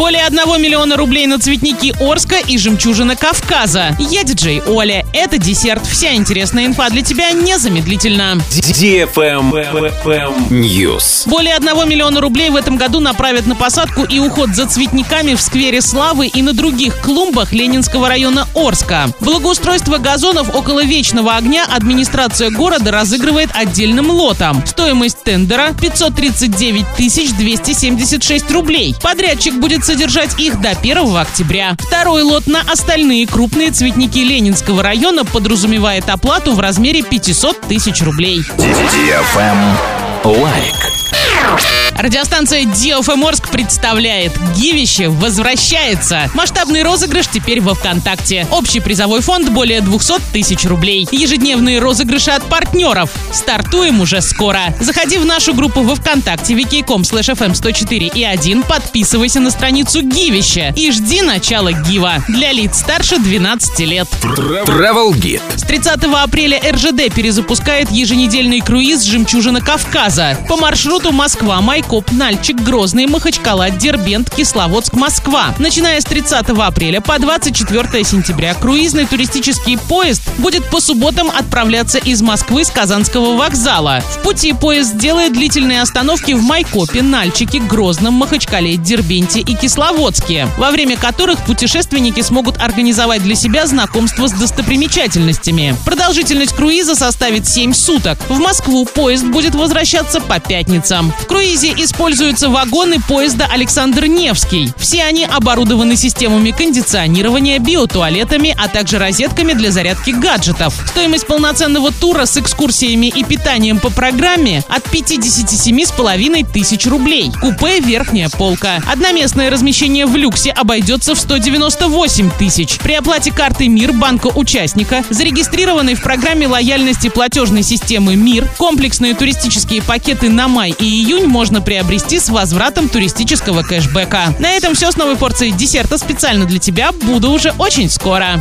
Более 1 миллиона рублей на цветники Орска и жемчужина Кавказа. Я диджей Оля. Это десерт. Вся интересная инфа для тебя незамедлительно. News. Более 1 миллиона рублей в этом году направят на посадку и уход за цветниками в сквере Славы и на других клумбах Ленинского района Орска. Благоустройство газонов около Вечного огня администрация города разыгрывает отдельным лотом. Стоимость тендера 539 276 рублей. Подрядчик будет содержать их до 1 октября. Второй лот на остальные крупные цветники Ленинского района подразумевает оплату в размере 500 тысяч рублей. Лайк. Радиостанция DFM Орск представляет «Гивище возвращается». Масштабный розыгрыш теперь во ВКонтакте. Общий призовой фонд более 200 тысяч рублей. Ежедневные розыгрыши от партнеров. Стартуем уже скоро. Заходи в нашу группу во ВКонтакте wiki.com slash fm 104 и 1, подписывайся на страницу «Гивище» и жди начала Гива. Для лиц старше 12 лет. Travel Guide. С 30 апреля РЖД перезапускает еженедельный круиз «Жемчужина Кавказа». По маршруту Москва, Майкоп, Нальчик, Грозный, Махачкала, Дербент, Кисловодск, Москва. Начиная с 30 апреля по 24 сентября круизный туристический поезд будет по субботам отправляться из Москвы с Казанского вокзала. В пути поезд делает длительные остановки в Майкопе, Нальчике, Грозном, Махачкале, Дербенте и Кисловодске, во время которых путешественники смогут организовать для себя знакомство с достопримечательностями. Продолжительность круиза составит 7 суток. В Москву поезд будет возвращаться по пятницам. В круизе используются вагоны поезда Александр Невский. Все они оборудованы системами кондиционирования, биотуалетами, а также розетками для зарядки гаджетов. Стоимость полноценного тура с экскурсиями и питанием по программе от 57,5 тысяч рублей. Купе «Верхняя полка». Одноместное размещение в люксе обойдется в 198 тысяч. При оплате карты МИР банка участника, зарегистрированной в программе лояльности платежной системы МИР, комплексные туристические пакеты на май и июнь можно приобрести с возвратом туристического кэшбэка. На этом все с новой порцией десерта специально для тебя. Буду уже очень скоро.